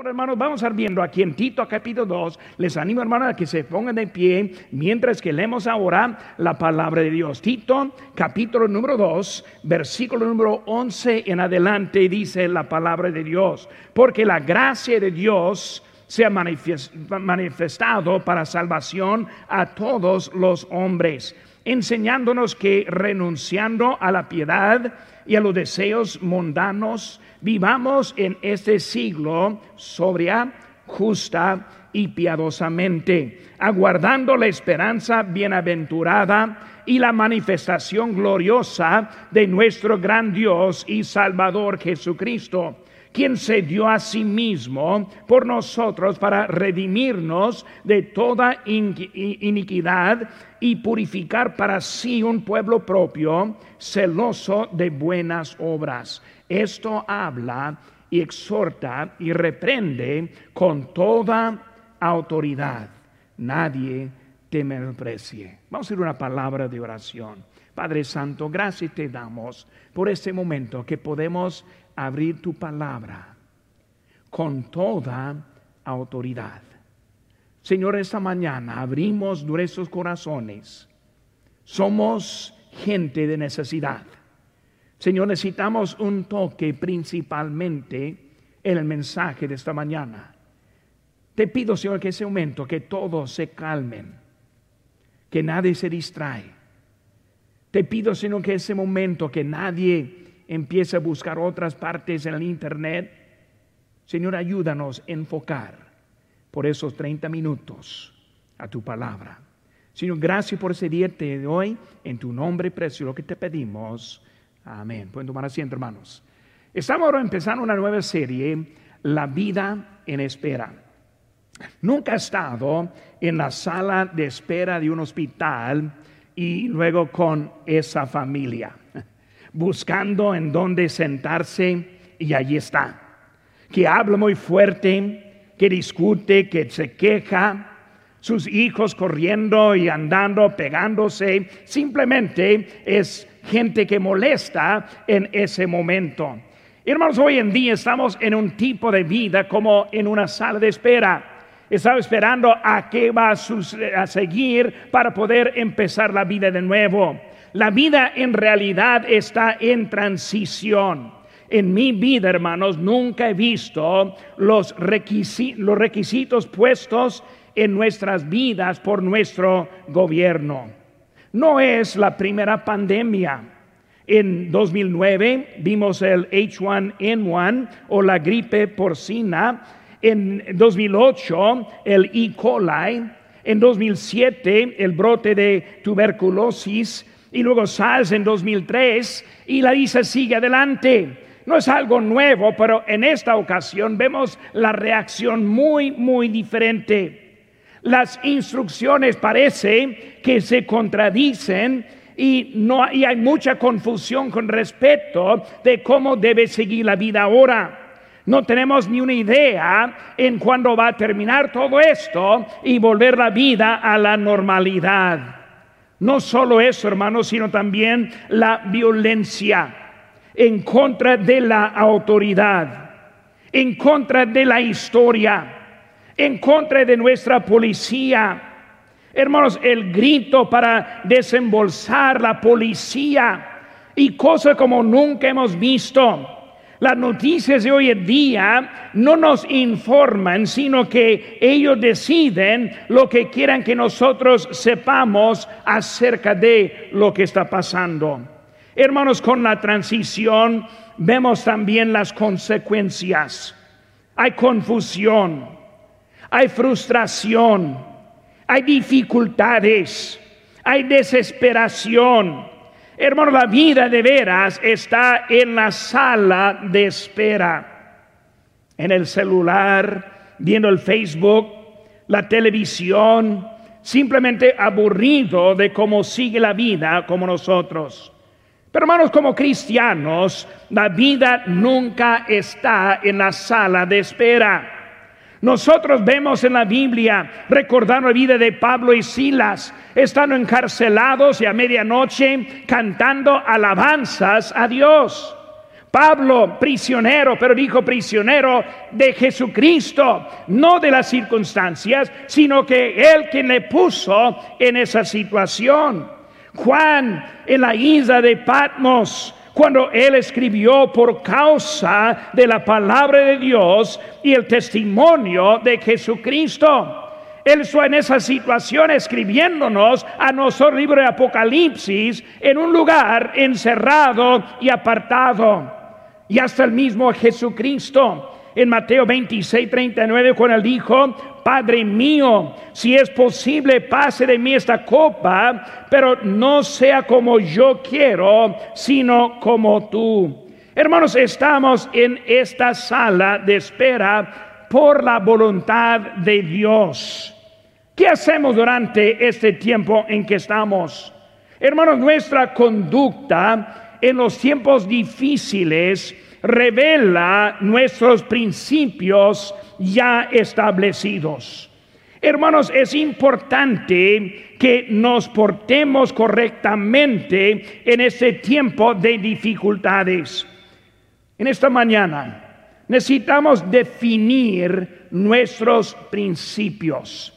Ahora, hermanos, vamos a ir viendo aquí en Tito capítulo 2. Les animo, hermanos, a que se pongan de pie mientras que leemos ahora la palabra de Dios. Tito capítulo número 2, versículo número 11 en adelante dice la palabra de Dios. Porque la gracia de Dios se ha manifestado para salvación a todos los hombres, enseñándonos que renunciando a la piedad y a los deseos mundanos, vivamos en este siglo sobria, justa y piadosamente, aguardando la esperanza bienaventurada y la manifestación gloriosa de nuestro gran Dios y Salvador Jesucristo quien se dio a sí mismo por nosotros para redimirnos de toda iniquidad y purificar para sí un pueblo propio, celoso de buenas obras. Esto habla y exhorta y reprende con toda autoridad. Nadie te menosprecie. Vamos a ir una palabra de oración. Padre Santo, gracias te damos por este momento que podemos abrir tu palabra con toda autoridad. Señor, esta mañana abrimos nuestros corazones. Somos gente de necesidad. Señor, necesitamos un toque principalmente en el mensaje de esta mañana. Te pido, Señor, que ese momento, que todos se calmen, que nadie se distrae. Te pido, Señor, que ese momento, que nadie empiece a buscar otras partes en el Internet. Señor, ayúdanos a enfocar por esos 30 minutos a tu palabra. Señor, gracias por ese día de hoy. En tu nombre precioso lo que te pedimos. Amén. Pueden tomar asiento, hermanos. Estamos ahora empezando una nueva serie, La vida en espera. Nunca he estado en la sala de espera de un hospital y luego con esa familia buscando en dónde sentarse y allí está. Que habla muy fuerte, que discute, que se queja, sus hijos corriendo y andando, pegándose, simplemente es gente que molesta en ese momento. Hermanos, hoy en día estamos en un tipo de vida como en una sala de espera. Estaba esperando a qué va a, seguir para poder empezar la vida de nuevo. La vida en realidad está en transición. En mi vida, hermanos, nunca he visto los, requisitos puestos en nuestras vidas por nuestro gobierno. No es la primera pandemia. En 2009 vimos el H1N1 o la gripe porcina. En 2008 el E. coli. En 2007 el brote de tuberculosis y luego SARS en 2003 y la lista sigue adelante. No es algo nuevo, pero en esta ocasión vemos la reacción muy, muy diferente. Las instrucciones parece que se contradicen y, no, y hay mucha confusión con respecto de cómo debe seguir la vida ahora. No tenemos ni una idea en cuándo va a terminar todo esto y volver la vida a la normalidad. No solo eso, hermanos, sino también la violencia en contra de la autoridad, en contra de la historia, en contra de nuestra policía. Hermanos, el grito para desembolsar la policía y cosas como nunca hemos visto las noticias de hoy en día no nos informan, sino que ellos deciden lo que quieran que nosotros sepamos acerca de lo que está pasando. Hermanos, con la transición vemos también las consecuencias. Hay confusión, hay frustración, hay dificultades, hay desesperación Hermano, la vida de veras está en la sala de espera, en el celular, viendo el Facebook, la televisión, simplemente aburrido de cómo sigue la vida como nosotros. Pero hermanos, como cristianos, la vida nunca está en la sala de espera. Nosotros vemos en la Biblia, recordando la vida de Pablo y Silas, estando encarcelados y a medianoche cantando alabanzas a Dios. Pablo, prisionero, pero dijo prisionero de Jesucristo, no de las circunstancias, sino que Él quien le puso en esa situación. Juan en la isla de Patmos, cuando él escribió por causa de la palabra de Dios y el testimonio de Jesucristo. Él está en esa situación escribiéndonos a nuestro libro de Apocalipsis en un lugar encerrado y apartado y hasta el mismo Jesucristo. En Mateo 26, 39, cuando él dijo, Padre mío, si es posible, pase de mí esta copa, pero no sea como yo quiero, sino como tú. Hermanos, estamos en esta sala de espera por la voluntad de Dios. ¿Qué hacemos durante este tiempo en que estamos? Hermanos, nuestra conducta en los tiempos difíciles revela nuestros principios ya establecidos. Hermanos, es importante que nos portemos correctamente en este tiempo de dificultades. En esta mañana necesitamos definir nuestros principios.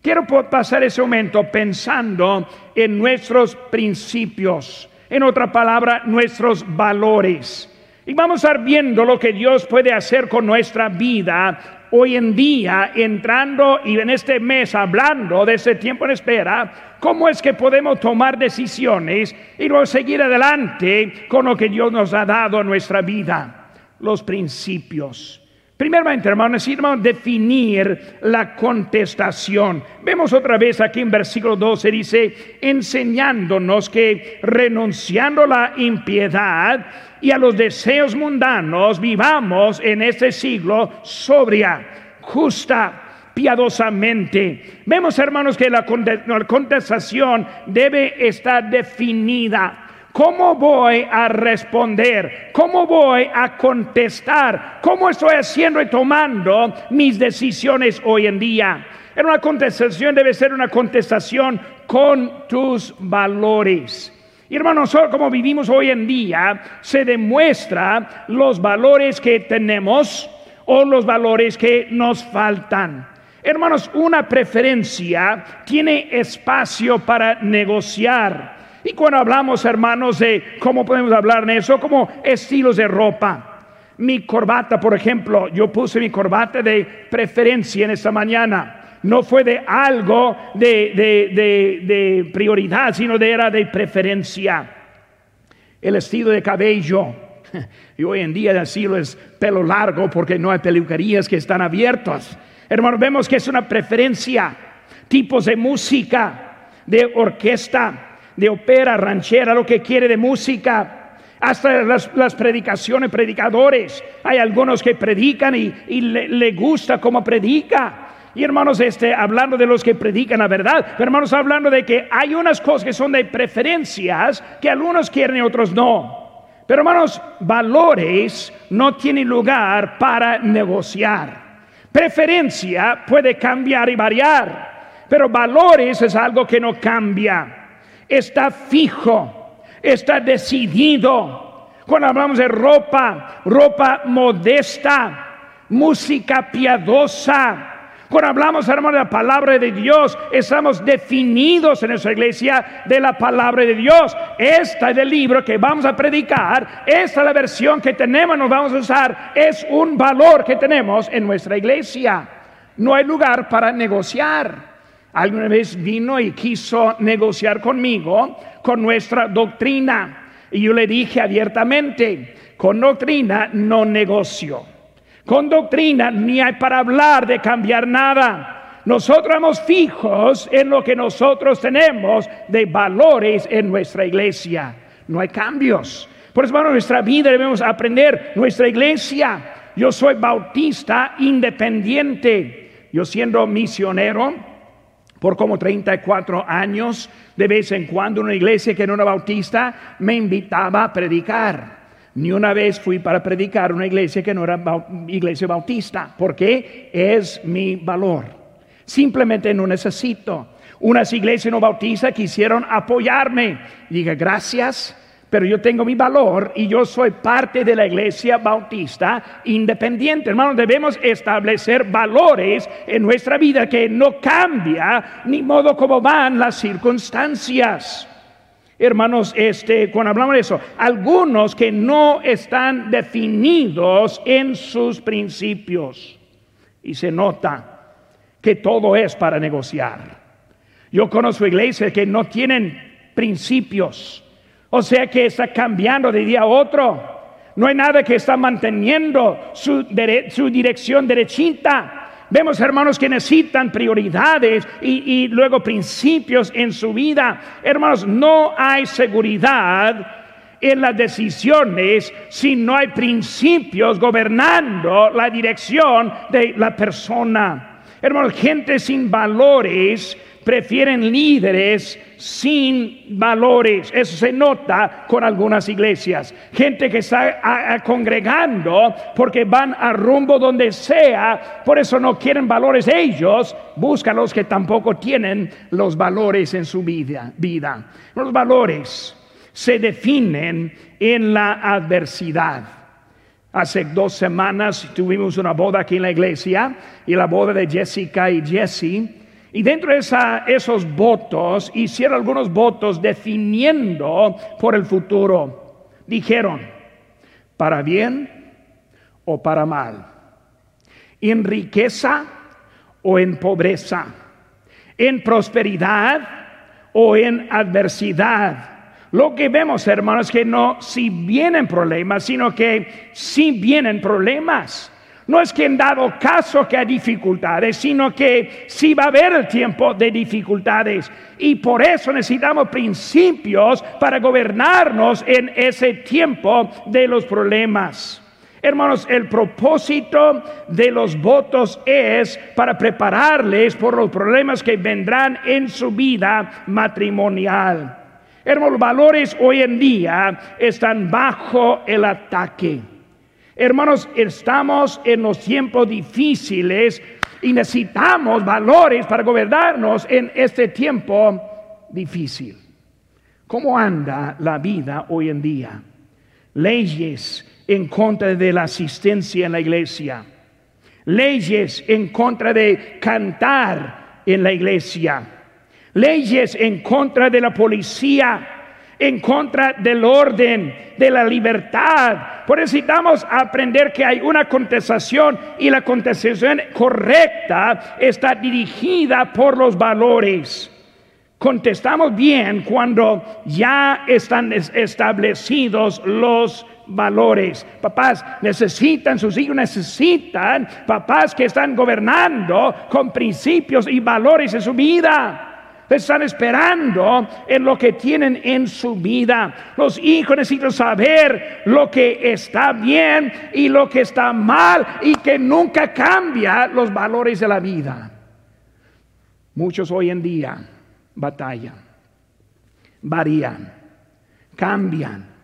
Quiero pasar ese momento pensando en nuestros principios en otra palabra, nuestros valores. Y vamos a estar viendo lo que Dios puede hacer con nuestra vida hoy en día, entrando y en este mes hablando de ese tiempo en espera, cómo es que podemos tomar decisiones y luego seguir adelante con lo que Dios nos ha dado en nuestra vida, los principios. Primeramente, hermanos, necesitamos definir la contestación. Vemos otra vez aquí en versículo 12, dice, enseñándonos que renunciando a la impiedad y a los deseos mundanos, vivamos en este siglo sobria, justa, piadosamente. Vemos, hermanos, que la contestación debe estar definida. ¿Cómo voy a responder? ¿Cómo voy a contestar? ¿Cómo estoy haciendo y tomando mis decisiones hoy en día? En una contestación debe ser una contestación con tus valores. Y hermanos, como vivimos hoy en día, se demuestra los valores que tenemos o los valores que nos faltan. Hermanos, una preferencia tiene espacio para negociar. Y cuando hablamos, hermanos, de cómo podemos hablar de eso, como estilos de ropa. Mi corbata, por ejemplo, yo puse mi corbata de preferencia en esta mañana. No fue de algo de, de prioridad, sino de era de preferencia. El estilo de cabello. Y hoy en día el estilo es pelo largo porque no hay peluquerías que están abiertas. Hermanos, vemos que es una preferencia. Tipos de música, de orquesta, de ópera, ranchera, lo que quiere de música, hasta las, predicaciones, predicadores. Hay algunos que predican y, le, gusta como predica. Y hermanos, este, hablando de los que predican la verdad, hermanos, hablando de que hay unas cosas que son de preferencias que algunos quieren y otros no. Pero hermanos, valores no tienen lugar para negociar. Preferencia puede cambiar y variar, pero valores es algo que no cambia está fijo, está decidido. Cuando hablamos de ropa, ropa modesta, música piadosa. Cuando hablamos, hermano, de la palabra de Dios, estamos definidos en nuestra iglesia de la palabra de Dios. Esta es el libro que vamos a predicar, esta es la versión que tenemos, nos vamos a usar, es un valor que tenemos en nuestra iglesia. No hay lugar para negociar alguna vez vino y quiso negociar conmigo con nuestra doctrina. Y yo le dije abiertamente, con doctrina no negocio. Con doctrina ni hay para hablar de cambiar nada. Nosotros estamos fijos en lo que nosotros tenemos de valores en nuestra iglesia. No hay cambios. Por eso, en nuestra vida debemos aprender. Nuestra iglesia, yo soy bautista independiente. Yo siendo misionero, por como 34 años, de vez en cuando una iglesia que no era bautista me invitaba a predicar. Ni una vez fui para predicar una iglesia que no era iglesia bautista, porque es mi valor. Simplemente no necesito. Unas iglesias no bautistas quisieron apoyarme. Dije, gracias, pero yo tengo mi valor y yo soy parte de la iglesia bautista independiente. Hermanos, debemos establecer valores en nuestra vida que no cambia ni modo como van las circunstancias. Hermanos, este, cuando hablamos de eso, algunos que no están definidos en sus principios y se nota que todo es para negociar. Yo conozco iglesias que no tienen principios o sea que está cambiando de día a otro. No hay nada que está manteniendo su, dirección derechita. Vemos hermanos que necesitan prioridades y, y, luego principios en su vida. Hermanos, no hay seguridad en las decisiones si no hay principios gobernando la dirección de la persona. Hermanos, gente sin valores prefieren líderes sin valores. Eso se nota con algunas iglesias. Gente que está congregando porque van a rumbo donde sea, por eso no quieren valores ellos, buscan los que tampoco tienen los valores en su vida. vida. Los valores se definen en la adversidad. Hace dos semanas tuvimos una boda aquí en la iglesia y la boda de Jessica y Jesse. Y dentro de esos votos hicieron algunos votos definiendo por el futuro. Dijeron, para bien o para mal, en riqueza o en pobreza, en prosperidad o en adversidad. Lo que vemos, hermanos, es que no si vienen problemas, sino que si vienen problemas. No es que en dado caso que hay dificultades, sino que sí va a haber el tiempo de dificultades. Y por eso necesitamos principios para gobernarnos en ese tiempo de los problemas. Hermanos, el propósito de los votos es para prepararles por los problemas que vendrán en su vida matrimonial. Hermanos, los valores hoy en día están bajo el ataque. Hermanos, estamos en los tiempos difíciles y necesitamos valores para gobernarnos en este tiempo difícil. ¿Cómo anda la vida hoy en día? Leyes en contra de la asistencia en la iglesia. Leyes en contra de cantar en la iglesia. Leyes en contra de la policía en contra del orden, de la libertad. Por eso necesitamos aprender que hay una contestación y la contestación correcta está dirigida por los valores. Contestamos bien cuando ya están establecidos los valores. Papás necesitan, sus hijos necesitan papás que están gobernando con principios y valores en su vida. Están esperando en lo que tienen en su vida. Los hijos necesitan saber lo que está bien y lo que está mal y que nunca cambia los valores de la vida. Muchos hoy en día batallan, varían, cambian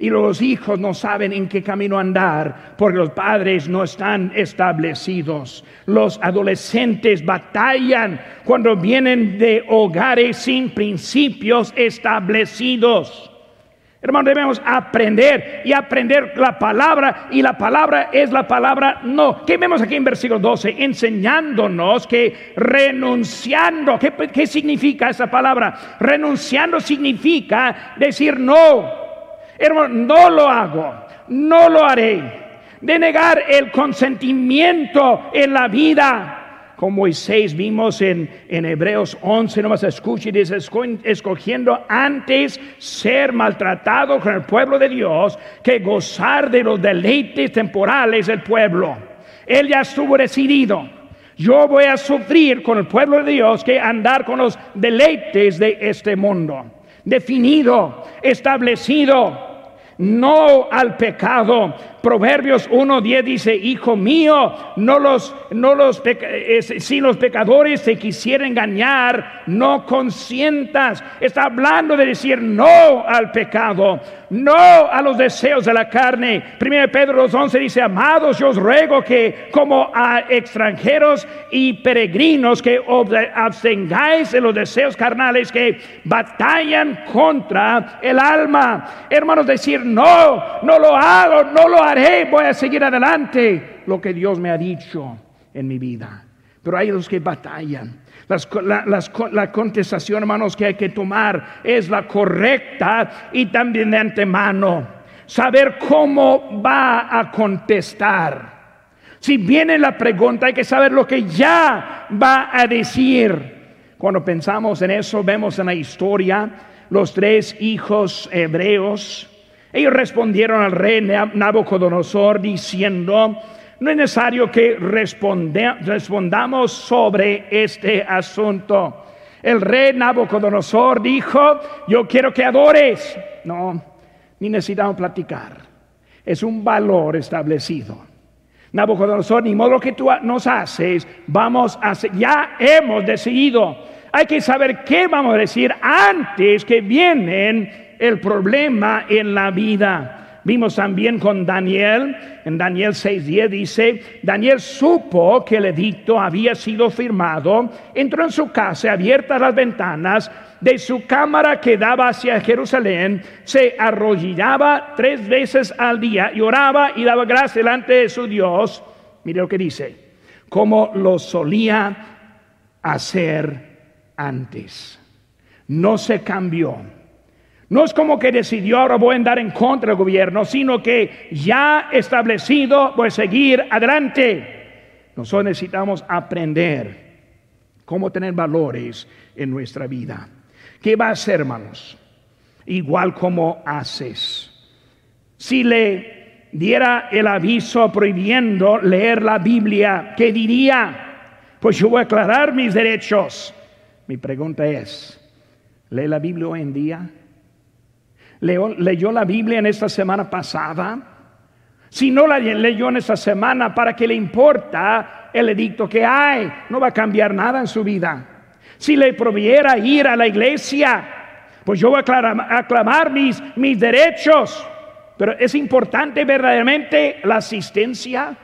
y los hijos no saben en qué camino andar porque los padres no están establecidos. Los adolescentes batallan cuando vienen de hogares sin principios establecidos. Hermanos, debemos aprender y aprender la palabra y la palabra es la palabra no. ¿Qué vemos aquí en versículo 12? Enseñándonos que renunciando, ¿qué, qué significa esa palabra? Renunciando significa decir no Hermano, no lo hago, no lo haré. De negar el consentimiento en la vida. Como Moisés vimos en, en Hebreos 11, nomás escuche, dice, escogiendo antes ser maltratado con el pueblo de Dios que gozar de los deleites temporales del pueblo. Él ya estuvo decidido. Yo voy a sufrir con el pueblo de Dios que andar con los deleites de este mundo. Definido, establecido no al pecado, Proverbios 1.10 dice, hijo mío, no los, no los si los pecadores te quisieran engañar, no consientas. Está hablando de decir no al pecado, no a los deseos de la carne. Primero Pedro 2.11 dice, amados, yo os ruego que como a extranjeros y peregrinos que abstengáis de los deseos carnales que batallan contra el alma. Hermanos, decir no, no lo hago, no lo haré, voy a seguir adelante lo que Dios me ha dicho en mi vida. Pero hay los que batallan. la, contestación, hermanos, que hay que tomar es la correcta y también de antemano. Saber cómo va a contestar. Si viene la pregunta, hay que saber lo que ya va a decir. Cuando pensamos en eso, vemos en la historia los tres hijos hebreos. Ellos respondieron al rey Nabucodonosor diciendo, no es necesario que respondamos sobre este asunto. El rey Nabucodonosor dijo, yo quiero que adores. No, ni necesitamos platicar. Es un valor establecido. Nabucodonosor, ni modo que tú nos haces, vamos a ya hemos decidido. Hay que saber qué vamos a decir antes que viene el problema en la vida. Vimos también con Daniel, en Daniel 6:10 dice, Daniel supo que el edicto había sido firmado, entró en su casa, abiertas las ventanas de su cámara que daba hacia Jerusalén, se arrodillaba tres veces al día y oraba y daba gracias delante de su Dios. Mire lo que dice, como lo solía hacer antes. No se cambió no es como que decidió ahora voy a andar en contra del gobierno, sino que ya establecido voy a seguir adelante. Nosotros necesitamos aprender cómo tener valores en nuestra vida. ¿Qué va a hacer, hermanos? Igual como haces. Si le diera el aviso prohibiendo leer la Biblia, ¿qué diría? Pues yo voy a aclarar mis derechos. Mi pregunta es, ¿lee la Biblia hoy en día? leyó la Biblia en esta semana pasada, si no la leyó en esta semana, ¿para qué le importa el edicto que hay? No va a cambiar nada en su vida. Si le proviera ir a la iglesia, pues yo voy a mis, mis derechos. Pero es importante verdaderamente la asistencia.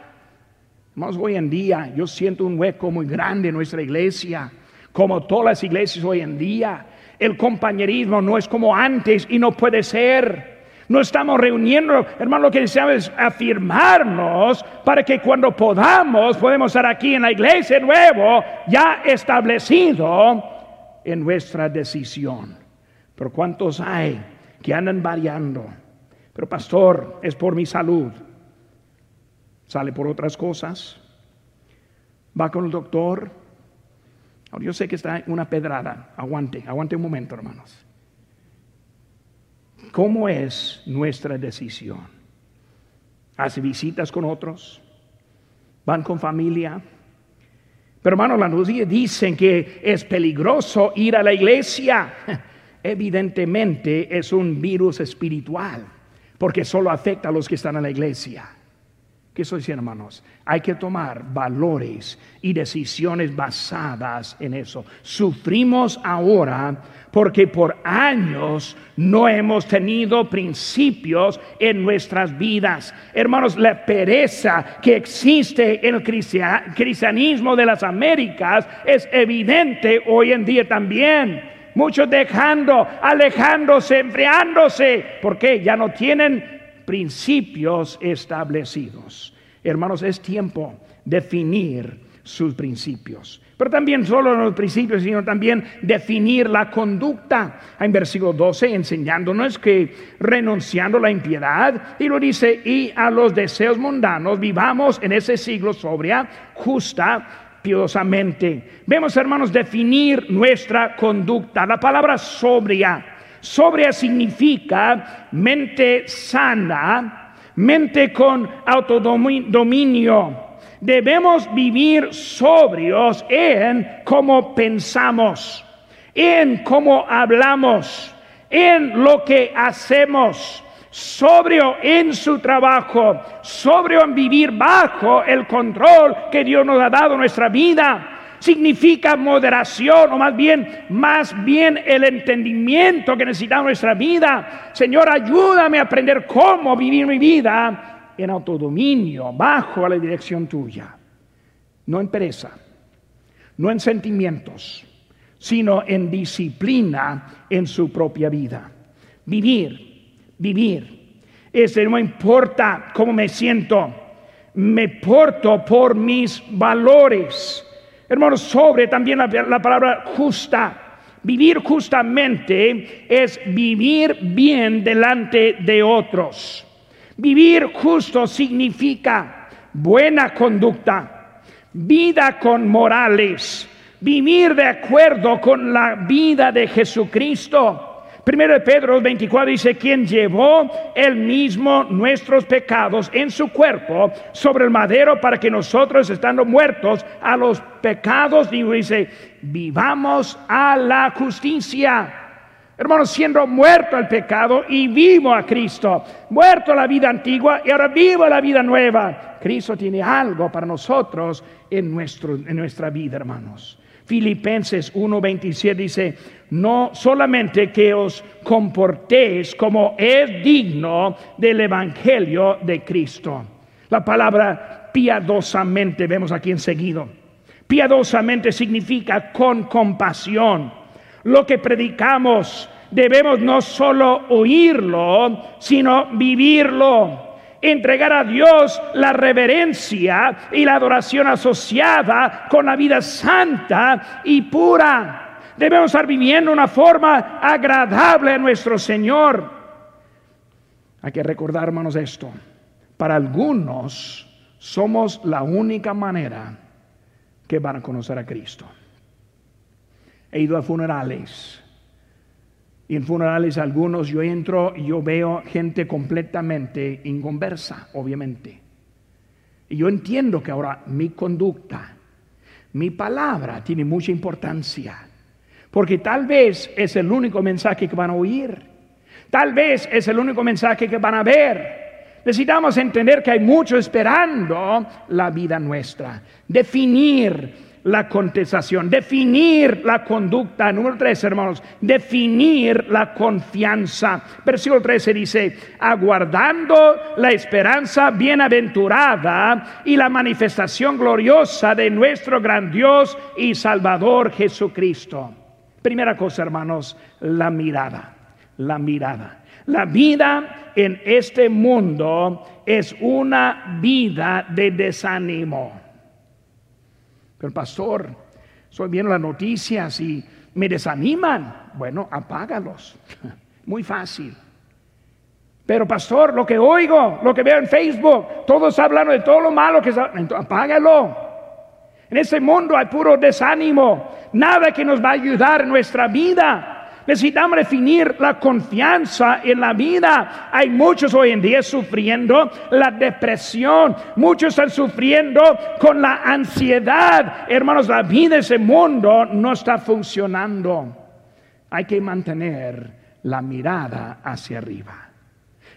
Más hoy en día yo siento un hueco muy grande en nuestra iglesia, como todas las iglesias hoy en día. El compañerismo no es como antes y no puede ser. No estamos reuniendo, hermano, lo que deseamos es afirmarnos para que cuando podamos, podemos estar aquí en la iglesia nuevo, ya establecido en nuestra decisión. Pero ¿cuántos hay que andan variando? Pero pastor, es por mi salud. Sale por otras cosas. Va con el doctor, yo sé que está una pedrada. Aguante, aguante un momento, hermanos. ¿Cómo es nuestra decisión? ¿Hace visitas con otros? ¿Van con familia? Pero hermanos, las noticias dicen que es peligroso ir a la iglesia. Evidentemente es un virus espiritual, porque solo afecta a los que están en la iglesia. ¿Qué diciendo, hermanos? Hay que tomar valores y decisiones basadas en eso. Sufrimos ahora porque por años no hemos tenido principios en nuestras vidas. Hermanos, la pereza que existe en el cristianismo de las Américas es evidente hoy en día también. Muchos dejando, alejándose, enfriándose, porque ya no tienen principios establecidos. Hermanos, es tiempo de definir sus principios. Pero también solo los principios, sino también definir la conducta. En versículo 12 enseñándonos que renunciando a la impiedad, y lo dice, y a los deseos mundanos, vivamos en ese siglo sobria, justa, piadosamente. Vemos, hermanos, definir nuestra conducta. La palabra sobria Sobria significa mente sana, mente con autodominio. Debemos vivir sobrios en cómo pensamos, en cómo hablamos, en lo que hacemos. sobrio en su trabajo, sobrio en vivir bajo el control que Dios nos ha dado en nuestra vida. Significa moderación o más bien, más bien el entendimiento que necesitamos en nuestra vida. Señor, ayúdame a aprender cómo vivir mi vida en autodominio, bajo la dirección tuya. No en pereza, no en sentimientos, sino en disciplina en su propia vida. Vivir, vivir. Ese no importa cómo me siento, me porto por mis valores. Hermanos, sobre también la, la palabra justa. Vivir justamente es vivir bien delante de otros. Vivir justo significa buena conducta, vida con morales, vivir de acuerdo con la vida de Jesucristo. Primero de Pedro 24 dice, quien llevó él mismo nuestros pecados en su cuerpo sobre el madero para que nosotros, estando muertos a los pecados, dice, vivamos a la justicia. Hermanos, siendo muerto al pecado y vivo a Cristo, muerto a la vida antigua y ahora vivo la vida nueva. Cristo tiene algo para nosotros en, nuestro, en nuestra vida, hermanos. Filipenses 1:27 dice, no solamente que os comportéis como es digno del Evangelio de Cristo. La palabra piadosamente vemos aquí enseguida. Piadosamente significa con compasión. Lo que predicamos debemos no solo oírlo, sino vivirlo entregar a Dios la reverencia y la adoración asociada con la vida santa y pura. Debemos estar viviendo una forma agradable a nuestro Señor. Hay que recordar, hermanos, esto. Para algunos somos la única manera que van a conocer a Cristo. He ido a funerales y en funerales algunos yo entro y yo veo gente completamente inconversa, obviamente. Y yo entiendo que ahora mi conducta, mi palabra tiene mucha importancia. Porque tal vez es el único mensaje que van a oír. Tal vez es el único mensaje que van a ver. Necesitamos entender que hay mucho esperando la vida nuestra. Definir la contestación, definir la conducta. Número tres, hermanos, definir la confianza. Versículo 13 dice, aguardando la esperanza bienaventurada y la manifestación gloriosa de nuestro gran Dios y Salvador Jesucristo. Primera cosa, hermanos, la mirada, la mirada. La vida en este mundo es una vida de desánimo. Pero pastor, estoy viendo las noticias y me desaniman. Bueno, apágalos. Muy fácil. Pero pastor, lo que oigo, lo que veo en Facebook, todos hablando de todo lo malo que está, apágalo. En este mundo hay puro desánimo, nada que nos va a ayudar en nuestra vida. Necesitamos definir la confianza en la vida. Hay muchos hoy en día sufriendo la depresión. Muchos están sufriendo con la ansiedad. Hermanos, la vida en ese mundo no está funcionando. Hay que mantener la mirada hacia arriba.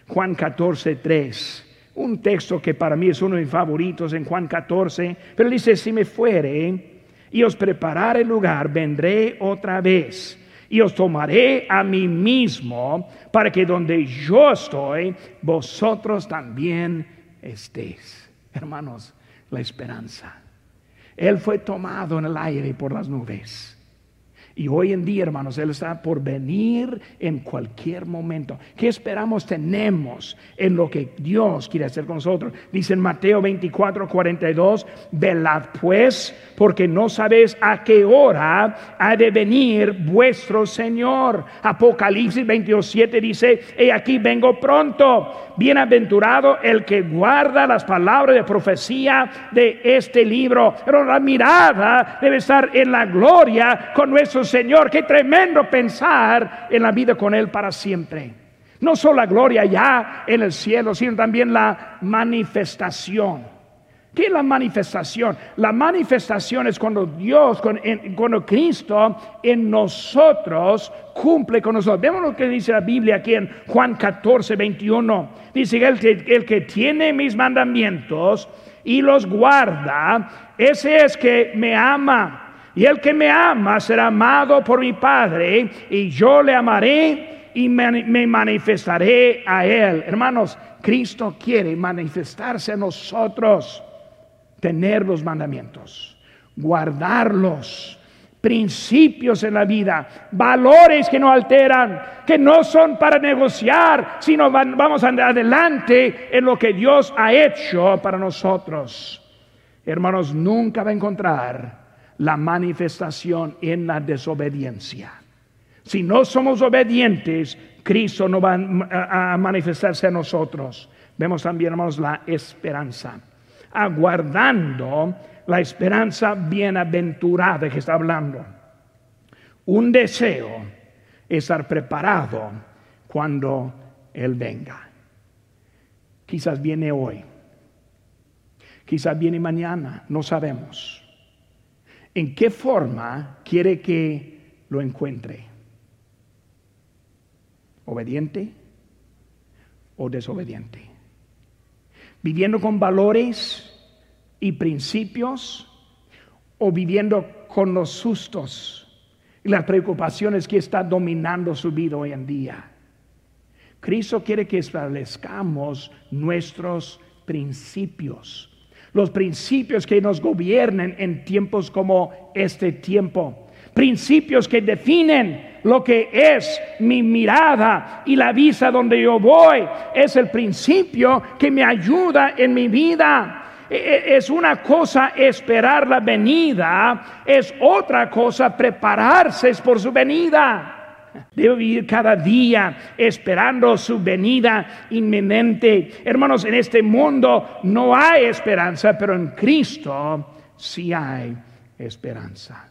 Juan 14, 3 un texto que para mí es uno de mis favoritos en Juan 14, pero dice, si me fuere y os preparare el lugar, vendré otra vez y os tomaré a mí mismo para que donde yo estoy, vosotros también estéis. Hermanos, la esperanza. Él fue tomado en el aire por las nubes. Y hoy en día, hermanos, Él está por venir en cualquier momento. ¿Qué esperamos tenemos en lo que Dios quiere hacer con nosotros? Dice en Mateo 24, 42, velad pues, porque no sabéis a qué hora ha de venir vuestro Señor. Apocalipsis 27 dice, he aquí vengo pronto. Bienaventurado el que guarda las palabras de profecía de este libro. Pero la mirada debe estar en la gloria con nuestro Señor. Qué tremendo pensar en la vida con Él para siempre. No solo la gloria ya en el cielo, sino también la manifestación. ¿Qué es la manifestación? La manifestación es cuando Dios, cuando Cristo en nosotros cumple con nosotros. Vemos lo que dice la Biblia aquí en Juan 14, 21. Dice que el, el que tiene mis mandamientos y los guarda, ese es que me ama. Y el que me ama será amado por mi Padre, y yo le amaré y me manifestaré a él. Hermanos, Cristo quiere manifestarse a nosotros tener los mandamientos, guardarlos, principios en la vida, valores que no alteran, que no son para negociar, sino vamos adelante en lo que Dios ha hecho para nosotros. Hermanos, nunca va a encontrar la manifestación en la desobediencia. Si no somos obedientes, Cristo no va a manifestarse a nosotros. Vemos también, hermanos, la esperanza aguardando la esperanza bienaventurada que está hablando. Un deseo estar preparado cuando Él venga. Quizás viene hoy, quizás viene mañana, no sabemos. ¿En qué forma quiere que lo encuentre? ¿Obediente o desobediente? viviendo con valores y principios o viviendo con los sustos y las preocupaciones que está dominando su vida hoy en día. Cristo quiere que establezcamos nuestros principios, los principios que nos gobiernen en tiempos como este tiempo, principios que definen lo que es mi mirada y la vista donde yo voy. Es el principio que me ayuda en mi vida. E, e, es una cosa esperar la venida, es otra cosa prepararse por su venida. Debo vivir cada día esperando su venida inminente. Hermanos, en este mundo no hay esperanza, pero en Cristo sí hay esperanza.